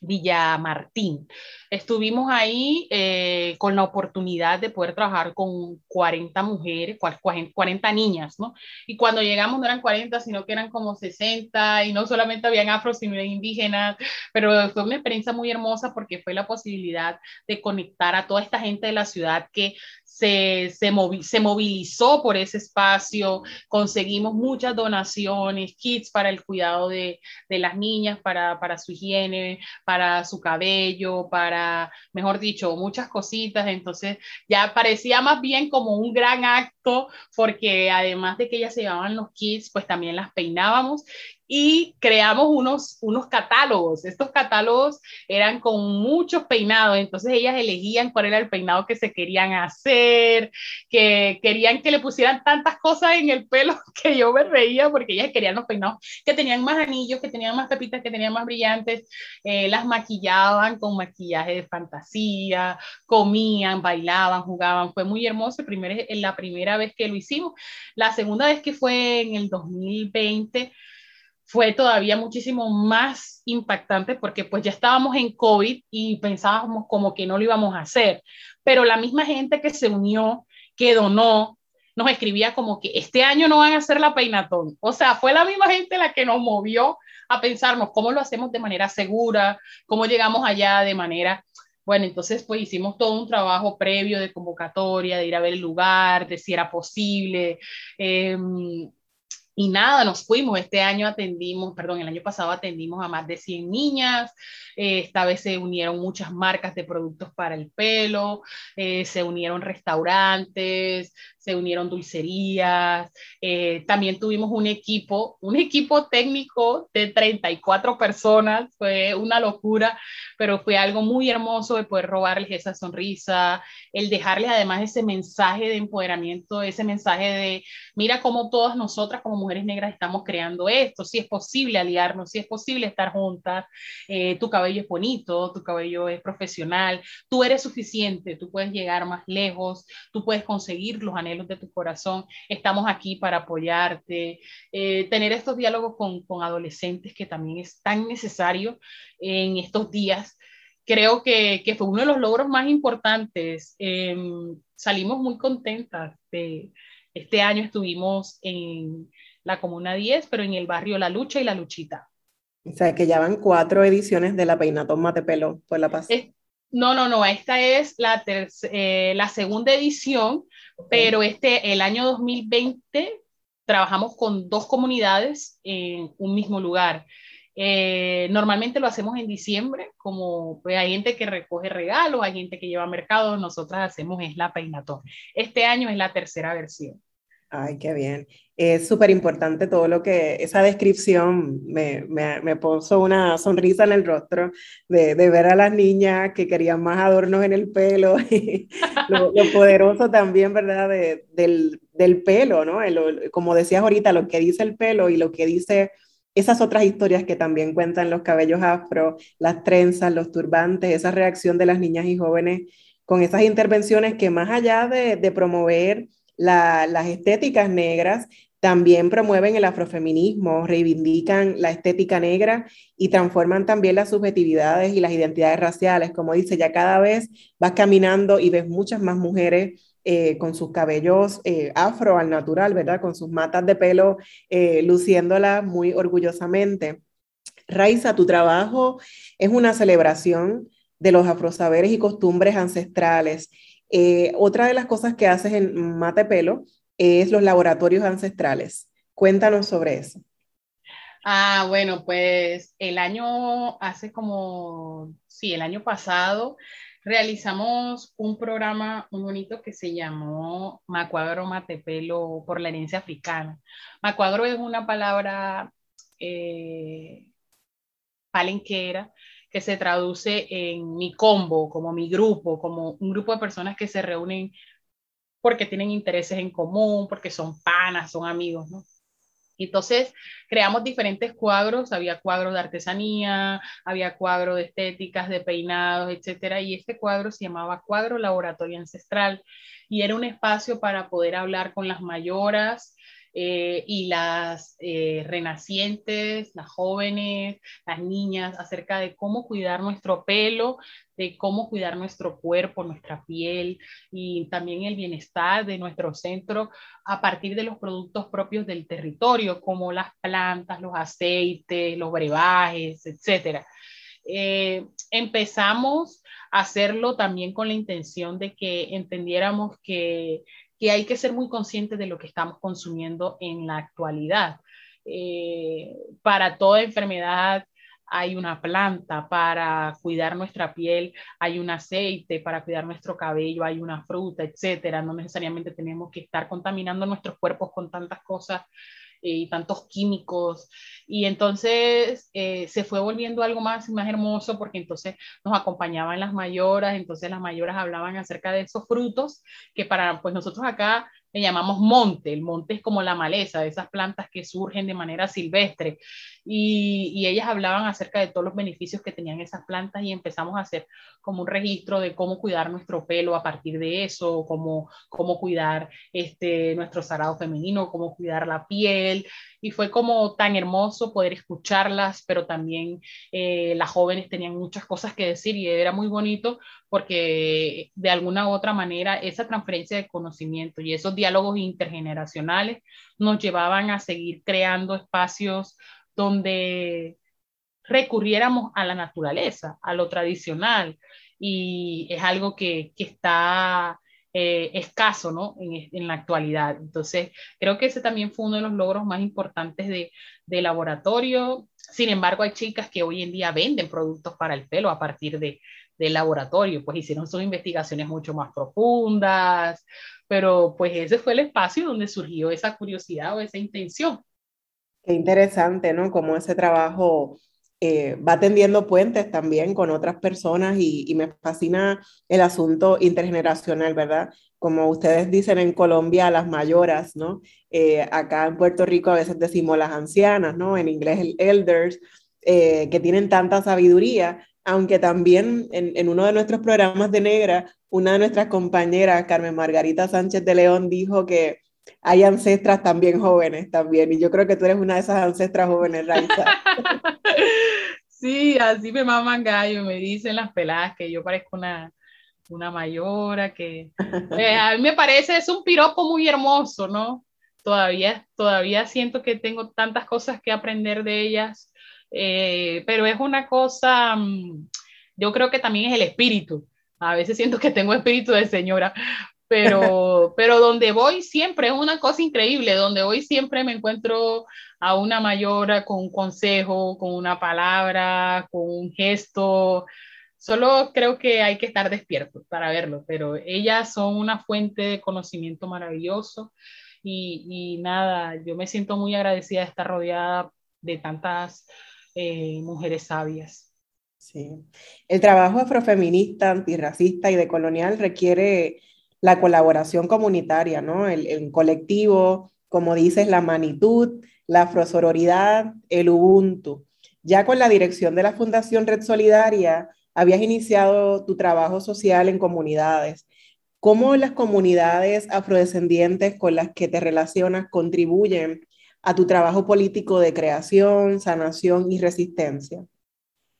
mm, Villa Martín. Estuvimos ahí eh, con la oportunidad de poder trabajar con 40 mujeres, 40 niñas, ¿no? Y cuando llegamos no eran 40, sino que eran como 60 y no solamente habían afros, sino indígenas, pero fue una experiencia muy hermosa porque fue la posibilidad de conectar a toda esta gente de la ciudad que se, se, se, movilizó por ese espacio, conseguimos muchas donaciones, kits para el cuidado de, de las niñas, para, para, su higiene, para su cabello, para, mejor dicho, muchas cositas. Entonces ya parecía más bien como un gran acto porque además de que ellas se llevaban los kits, pues también las peinábamos y creamos unos, unos catálogos. Estos catálogos eran con muchos peinados, entonces ellas elegían cuál era el peinado que se querían hacer, que querían que le pusieran tantas cosas en el pelo que yo me reía porque ellas querían los peinados que tenían más anillos, que tenían más pepitas, que tenían más brillantes, eh, las maquillaban con maquillaje de fantasía, comían, bailaban, jugaban, fue muy hermoso, primero, la primera vez que lo hicimos, la segunda vez que fue en el 2020 fue todavía muchísimo más impactante porque pues ya estábamos en COVID y pensábamos como que no lo íbamos a hacer, pero la misma gente que se unió, que donó, nos escribía como que este año no van a hacer la peinatón. O sea, fue la misma gente la que nos movió a pensarnos cómo lo hacemos de manera segura, cómo llegamos allá de manera... Bueno, entonces pues hicimos todo un trabajo previo de convocatoria, de ir a ver el lugar, de si era posible. Eh, y nada, nos fuimos. Este año atendimos, perdón, el año pasado atendimos a más de 100 niñas. Eh, esta vez se unieron muchas marcas de productos para el pelo, eh, se unieron restaurantes, se unieron dulcerías, eh, también tuvimos un equipo, un equipo técnico de 34 personas, fue una locura, pero fue algo muy hermoso de poder robarles esa sonrisa, el dejarles además ese mensaje de empoderamiento, ese mensaje de, mira cómo todas nosotras como mujeres negras estamos creando esto, si es posible aliarnos, si es posible estar juntas, eh, tu cabello es bonito, tu cabello es profesional, tú eres suficiente, tú puedes llegar más lejos, tú puedes conseguir los anhelos de tu corazón. Estamos aquí para apoyarte. Eh, tener estos diálogos con, con adolescentes que también es tan necesario en estos días creo que, que, fue uno de los logros más importantes. Em, salimos muy contentas. De, este año estuvimos en la Comuna 10, pero en el barrio La Lucha y La Luchita. O sea, que ya van cuatro ediciones de la Peinatón Matepelo por la paz. no, no, no, esta es la, eh, la segunda edición, pero este, el año 2020 trabajamos con dos comunidades en un mismo lugar. Eh, normalmente lo hacemos en diciembre, como pues, hay gente que recoge regalos, hay gente que lleva mercado, nosotras hacemos es la peinatón. Este año es la tercera versión. Ay, qué bien. Es súper importante todo lo que, esa descripción me, me, puso una sonrisa en el rostro de, ver a las niñas que querían más adornos en el pelo, y lo, poderoso también, ¿verdad? De, del, del, pelo, ¿no? Como decías ahorita, lo que dice el pelo y lo que dice esas otras historias que también cuentan los cabellos afro, las trenzas, los turbantes, esa reacción de las niñas y jóvenes con esas intervenciones que más allá de promover las estéticas negras también promueven el afrofeminismo, reivindican la estética negra y transforman también las subjetividades y las identidades raciales. Como dice, ya cada vez vas caminando y ves muchas más mujeres eh, con sus cabellos eh, afro al natural, ¿verdad? Con sus matas de pelo, eh, luciéndolas muy orgullosamente. Raiza, tu trabajo es una celebración de los afrosaberes y costumbres ancestrales eh, otra de las cosas que haces en Mate Pelo es los laboratorios ancestrales. Cuéntanos sobre eso. Ah, bueno, pues el año, hace como, sí, el año pasado realizamos un programa muy bonito que se llamó Macuagro Matepelo por la herencia africana. Macuagro es una palabra eh, palenquera que se traduce en mi combo, como mi grupo, como un grupo de personas que se reúnen porque tienen intereses en común, porque son panas, son amigos, ¿no? Entonces creamos diferentes cuadros, había cuadros de artesanía, había cuadros de estéticas, de peinados, etcétera, y este cuadro se llamaba Cuadro Laboratorio Ancestral y era un espacio para poder hablar con las mayoras eh, y las eh, renacientes, las jóvenes, las niñas, acerca de cómo cuidar nuestro pelo, de cómo cuidar nuestro cuerpo, nuestra piel y también el bienestar de nuestro centro a partir de los productos propios del territorio, como las plantas, los aceites, los brebajes, etc. Eh, empezamos a hacerlo también con la intención de que entendiéramos que que hay que ser muy conscientes de lo que estamos consumiendo en la actualidad. Eh, para toda enfermedad hay una planta, para cuidar nuestra piel hay un aceite, para cuidar nuestro cabello hay una fruta, etcétera. No necesariamente tenemos que estar contaminando nuestros cuerpos con tantas cosas y tantos químicos. Y entonces eh, se fue volviendo algo más más hermoso porque entonces nos acompañaban las mayoras, entonces las mayoras hablaban acerca de esos frutos que para pues nosotros acá le llamamos monte. El monte es como la maleza de esas plantas que surgen de manera silvestre. Y, y, ellas hablaban acerca de todos los beneficios que tenían esas plantas y empezamos a hacer como un registro de cómo cuidar nuestro pelo a partir de eso, cómo, cómo cuidar este, nuestro sarado femenino, cómo cuidar la piel. Y fue como tan hermoso poder escucharlas, pero también eh, las jóvenes tenían muchas cosas que decir y era muy bonito porque de alguna u otra manera esa transferencia de conocimiento y esos diálogos intergeneracionales nos llevaban a seguir creando espacios donde recurriéramos a la naturaleza, a lo tradicional. Y es algo que, que está eh, escaso ¿no? en, en, la actualidad. Entonces, creo que ese también fue uno de los logros más importantes de, de laboratorio. Sin embargo, hay chicas que hoy en día venden productos para el pelo a partir de, del laboratorio, pues hicieron sus investigaciones mucho más profundas, pero pues ese fue el espacio donde surgió esa curiosidad o esa intención. Qué interesante, ¿no? Cómo ese trabajo eh, va tendiendo puentes también con otras personas y, me fascina el asunto intergeneracional, ¿verdad? Como ustedes dicen en Colombia, las mayoras, ¿no? Eh, acá en Puerto Rico a veces decimos las ancianas, ¿no? En inglés el elders, eh, que tienen tanta sabiduría, aunque también en, uno de nuestros programas de Negra, una de nuestras compañeras, Carmen Margarita Sánchez de León, dijo que hay ancestras también jóvenes también, y yo creo que tú eres una de esas ancestras jóvenes, Raiza. sí, así me maman gallo, me dicen las peladas que yo parezco una, una mayora, que eh, a mí me parece, es un piropo muy hermoso, ¿no? Todavía, todavía siento que tengo tantas cosas que aprender de ellas eh, pero es una cosa, mm, yo creo que también es el espíritu. A veces siento que tengo espíritu de señora, pero, pero donde voy siempre es una cosa increíble, donde voy siempre me encuentro a una mayora con un consejo, con una palabra, con un gesto. Solo creo que hay que estar despierto para verlo, pero ellas son una fuente de conocimiento maravilloso y, y nada, yo me siento muy agradecida de estar rodeada de tantas eh, mujeres sabias. Sí. El trabajo afrofeminista, antirracista y decolonial requiere la colaboración comunitaria, ¿no? El, colectivo, como dices, la magnitud, la afrosororidad, el Ubuntu. Ya con la dirección de la Fundación Red Solidaria, habías iniciado tu trabajo social en comunidades. ¿Cómo las comunidades afrodescendientes con las que te relacionas contribuyen a tu trabajo político de creación, sanación y resistencia?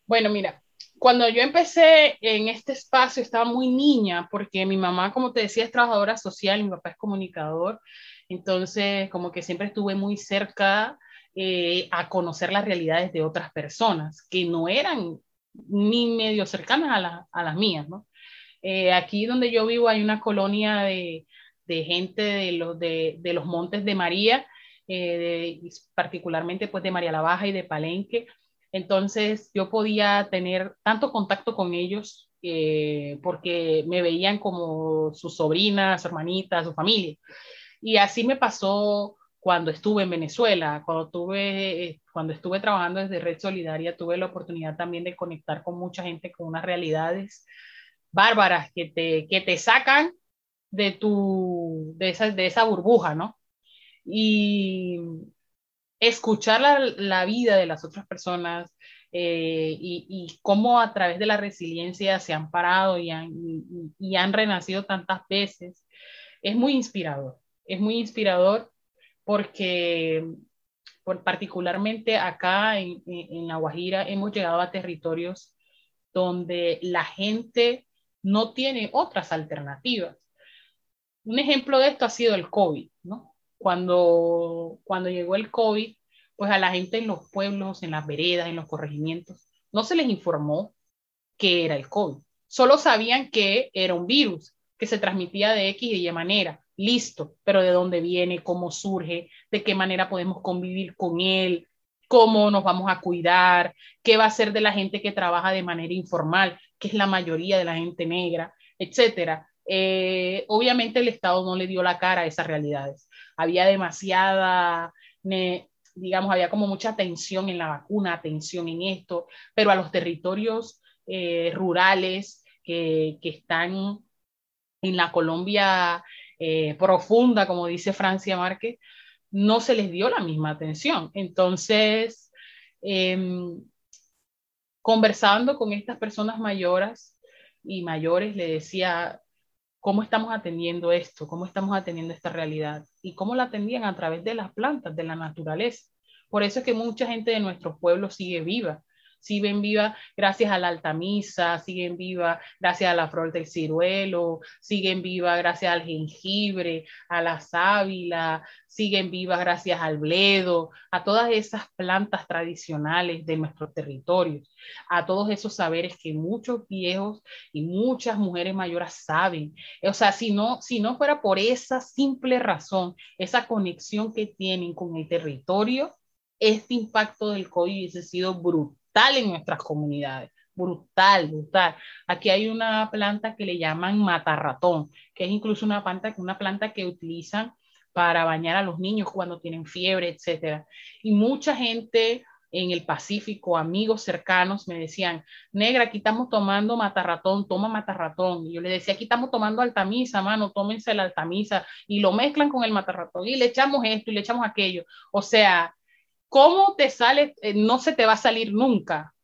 Bueno, mira, cuando yo empecé en este espacio estaba muy niña porque mi mamá, como te decía, es trabajadora social, mi papá es comunicador, entonces como que siempre estuve muy cerca eh, a conocer las realidades de otras personas que no eran ni medio cercanas a, a las mías, ¿no? Eh, aquí donde yo vivo hay una colonia de, de gente de los, de, de los Montes de María eh, particularmente pues de María la Baja y de Palenque. Entonces yo podía tener tanto contacto con ellos eh, porque me veían como sus sobrinas, su hermanita, su familia. Y así me pasó cuando estuve en Venezuela, cuando, tuve, cuando estuve trabajando desde Red Solidaria, tuve la oportunidad también de conectar con mucha gente con unas realidades bárbaras que te, que te sacan de, tu, de, esa, de esa burbuja, ¿no? Y escuchar la, la vida de las otras personas eh, y, y, cómo a través de la resiliencia se han parado y han, y, han renacido tantas veces, es muy inspirador. Es muy inspirador porque por, particularmente acá en, en La Guajira hemos llegado a territorios donde la gente no tiene otras alternativas. Un ejemplo de esto ha sido el COVID, ¿no? Cuando, cuando llegó el COVID, pues a la gente en los pueblos, en las veredas, en los corregimientos, no se les informó que era el COVID. Solo sabían que era un virus que se transmitía de X y Y manera. Listo, pero de dónde viene, cómo surge, de qué manera podemos convivir con él, cómo nos vamos a cuidar, qué va a ser de la gente que trabaja de manera informal, que es la mayoría de la gente negra, etcétera. Eh, obviamente el Estado no le dio la cara a esas realidades había demasiada, digamos, había como mucha tensión en la vacuna, tensión en esto, pero a los territorios eh, rurales que, que, están en la Colombia eh, profunda, como dice Francia Márquez, no se les dio la misma atención. Entonces, em, conversando con estas personas mayores y mayores, le decía, cómo estamos atendiendo esto, cómo estamos atendiendo esta realidad y cómo la atendían a través de las plantas, de la naturaleza. Por eso es que mucha gente de nuestros pueblos sigue viva, siguen vivas gracias a la altamisa, siguen vivas gracias a la flor del ciruelo, siguen vivas gracias al jengibre, a la sábila, siguen vivas gracias al bledo, a todas esas plantas tradicionales de nuestros territorios, a todos esos saberes que muchos viejos y muchas mujeres mayores saben. O sea, si no, si no fuera por esa simple razón, esa conexión que tienen con el territorio, este impacto del COVID hubiese sido brutal en nuestras comunidades brutal, brutal. Aquí hay una planta que le llaman matarratón, que es incluso una planta, una planta que utilizan para bañar a los niños cuando tienen fiebre, etcétera. Y mucha gente en el Pacífico, amigos cercanos, me decían, negra, aquí estamos tomando matarratón, toma matarratón. Y yo le decía, aquí estamos tomando altamisa, mano, tómense la altamisa. Y lo mezclan con el matarratón y le echamos esto y le echamos aquello. O sea, ¿cómo te sale? Eh, no se te va a salir nunca,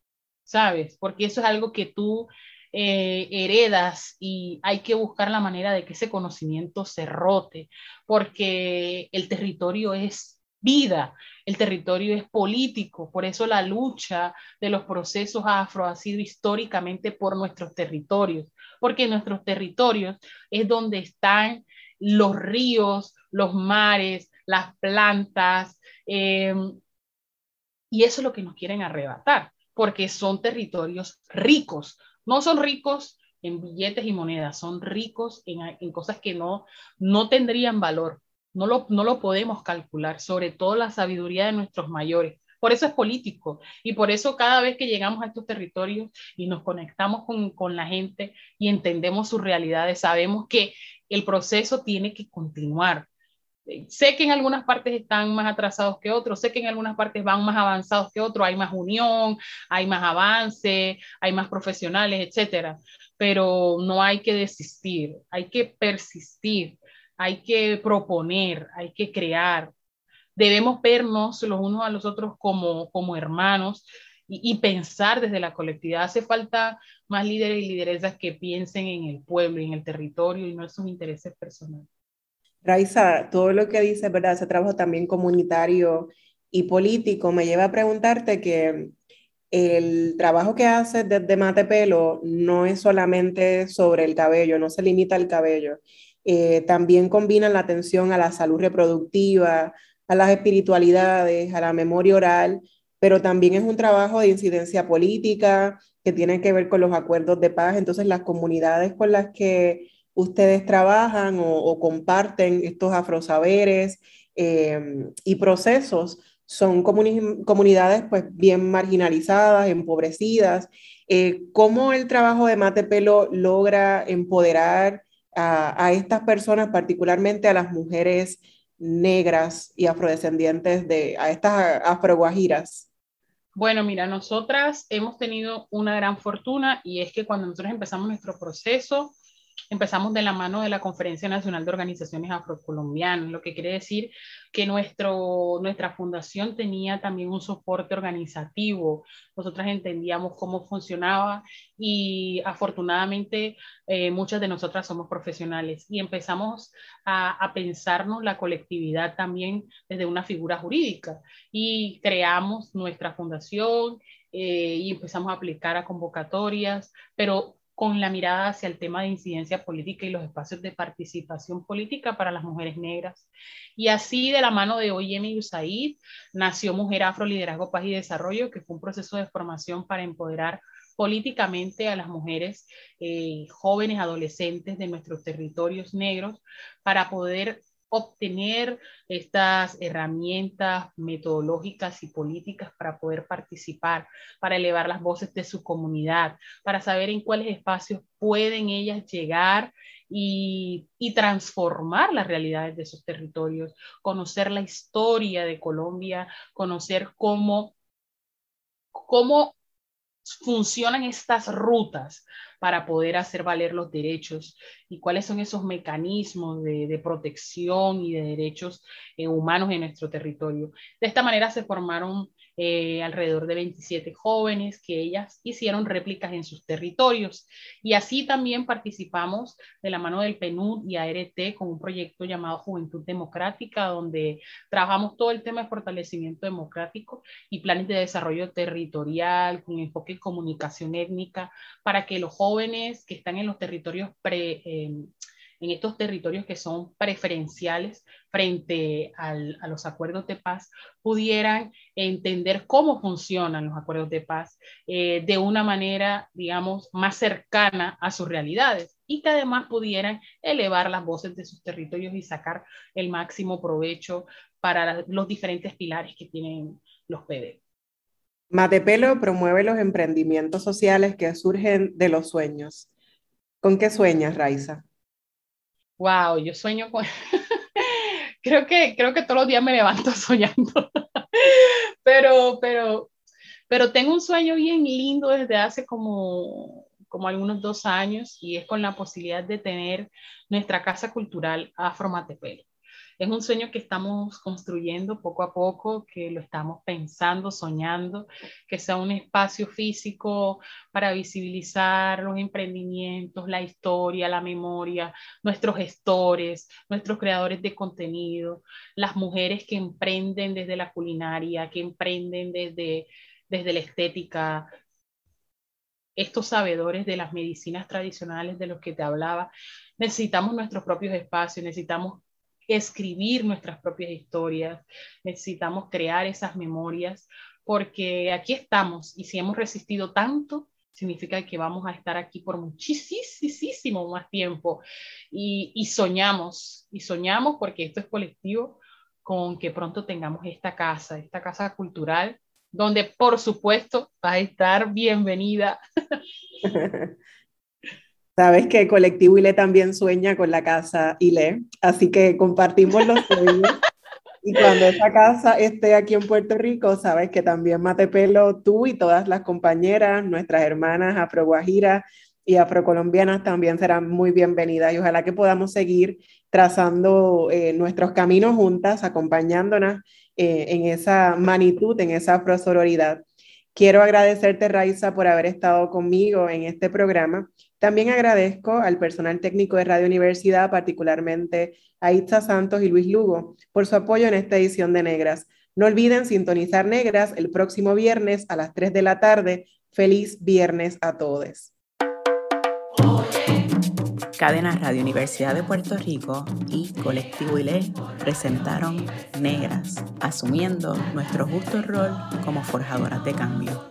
¿sabes? Porque eso es algo que tú eh, heredas y hay que buscar la manera de que ese conocimiento se rote, porque el territorio es vida, el territorio es político, por eso la lucha de los procesos afro ha sido históricamente por nuestros territorios, porque nuestros territorios es donde están los ríos, los mares, las plantas, eh, y eso es lo que nos quieren arrebatar, porque son territorios ricos, no son ricos en billetes y monedas, son ricos en, cosas que no, no tendrían valor. No lo, no lo podemos calcular, sobre todo la sabiduría de nuestros mayores. Por eso es político y por eso cada vez que llegamos a estos territorios y nos conectamos con, con la gente y entendemos sus realidades, sabemos que el proceso tiene que continuar, Sé que en algunas partes están más atrasados que otros, sé que en algunas partes van más avanzados que otros, hay más unión, hay más avance, hay más profesionales, etcétera, pero no hay que desistir, hay que persistir, hay que proponer, hay que crear. Debemos vernos los unos a los otros como, como hermanos y, y pensar desde la colectividad. Hace falta más líderes y lideresas que piensen en el pueblo y en el territorio y no en sus intereses personales. Raiza, todo lo que dice, ¿verdad? Ese trabajo también comunitario y político me lleva a preguntarte que el trabajo que haces desde Mate Pelo no es solamente sobre el cabello, no se limita al cabello. Eh, también combina la atención a la salud reproductiva, a las espiritualidades, a la memoria oral, pero también es un trabajo de incidencia política que tiene que ver con los acuerdos de paz. Entonces, las comunidades con las que ustedes trabajan o, comparten estos afrosaberes eh, y procesos son comunidades pues bien marginalizadas, empobrecidas. Eh, ¿Cómo el trabajo de Mate Pelo logra empoderar a, a, estas personas, particularmente a las mujeres negras y afrodescendientes de a estas afroguajiras? Bueno, mira, nosotras hemos tenido una gran fortuna y es que cuando nosotros empezamos nuestro proceso, empezamos de la mano de la Conferencia Nacional de Organizaciones Afrocolombianas, lo que quiere decir que nuestro, nuestra fundación tenía también un soporte organizativo. Nosotras entendíamos cómo funcionaba y afortunadamente eh, muchas de nosotras somos profesionales y empezamos a, a pensarnos la colectividad también desde una figura jurídica y creamos nuestra fundación eh, y empezamos a aplicar a convocatorias, pero con la mirada hacia el tema de incidencia política y los espacios de participación política para las mujeres negras. Y así, de la mano de OIM y USAID, nació Mujer Afro Liderazgo, Paz y Desarrollo, que fue un proceso de formación para empoderar políticamente a las mujeres eh, jóvenes, adolescentes de nuestros territorios negros, para poder obtener estas herramientas metodológicas y políticas para poder participar, para elevar las voces de su comunidad, para saber en cuáles espacios pueden ellas llegar y, transformar las realidades de sus territorios, conocer la historia de Colombia, conocer cómo, cómo funcionan estas rutas para poder hacer valer los derechos y cuáles son esos mecanismos de, protección y de derechos eh, humanos en nuestro territorio. De esta manera se formaron eh, alrededor de 27 jóvenes que ellas hicieron réplicas en sus territorios. Y así también participamos de la mano del PNUD y ART con un proyecto llamado Juventud Democrática, donde trabajamos todo el tema de fortalecimiento democrático y planes de desarrollo territorial con enfoque en comunicación étnica para que los jóvenes que están en los territorios pre... Eh, en estos territorios que son preferenciales frente a los acuerdos de paz, pudieran entender cómo funcionan los acuerdos de paz eh, de una manera, digamos, más cercana a sus realidades y que además pudieran elevar las voces de sus territorios y sacar el máximo provecho para los diferentes pilares que tienen los PD. Matepelo promueve los emprendimientos sociales que surgen de los sueños. ¿Con qué sueñas, Raiza? Wow, yo sueño con... creo, que, creo que todos los días me levanto soñando, pero, pero, pero tengo un sueño bien lindo desde hace como, como algunos dos años y es con la posibilidad de tener nuestra casa cultural Afro Matepelo. Es un sueño que estamos construyendo poco a poco, que lo estamos pensando, soñando, que sea un espacio físico para visibilizar los emprendimientos, la historia, la memoria, nuestros gestores, nuestros creadores de contenido, las mujeres que emprenden desde la culinaria, que emprenden desde, desde la estética, estos sabedores de las medicinas tradicionales de los que te hablaba, necesitamos nuestros propios espacios, necesitamos escribir nuestras propias historias, necesitamos crear esas memorias, porque aquí estamos y si hemos resistido tanto, significa que vamos a estar aquí por muchísimo más tiempo. Y, y soñamos, y soñamos porque esto es colectivo con que pronto tengamos esta casa, esta casa cultural, donde por supuesto va a estar bienvenida Sabes que Colectivo ILE también sueña con la casa ILE, así que compartimos los sueños. y cuando esa casa esté aquí en Puerto Rico, sabes que también Matepelo, tú y todas las compañeras, nuestras hermanas afroguajiras y afrocolombianas también serán muy bienvenidas y ojalá que podamos seguir trazando eh, nuestros caminos juntas, acompañándonos eh, en esa magnitud, en esa afrosororidad. Quiero agradecerte, Raiza, por haber estado conmigo en este programa también agradezco al personal técnico de Radio Universidad, particularmente a Itza Santos y Luis Lugo, por su apoyo en esta edición de Negras. No olviden sintonizar Negras el próximo viernes a las 3 de la tarde. Feliz viernes a todos. Cadena Radio Universidad de Puerto Rico y Colectivo ILE presentaron Negras, asumiendo nuestro justo rol como forjadoras de cambio.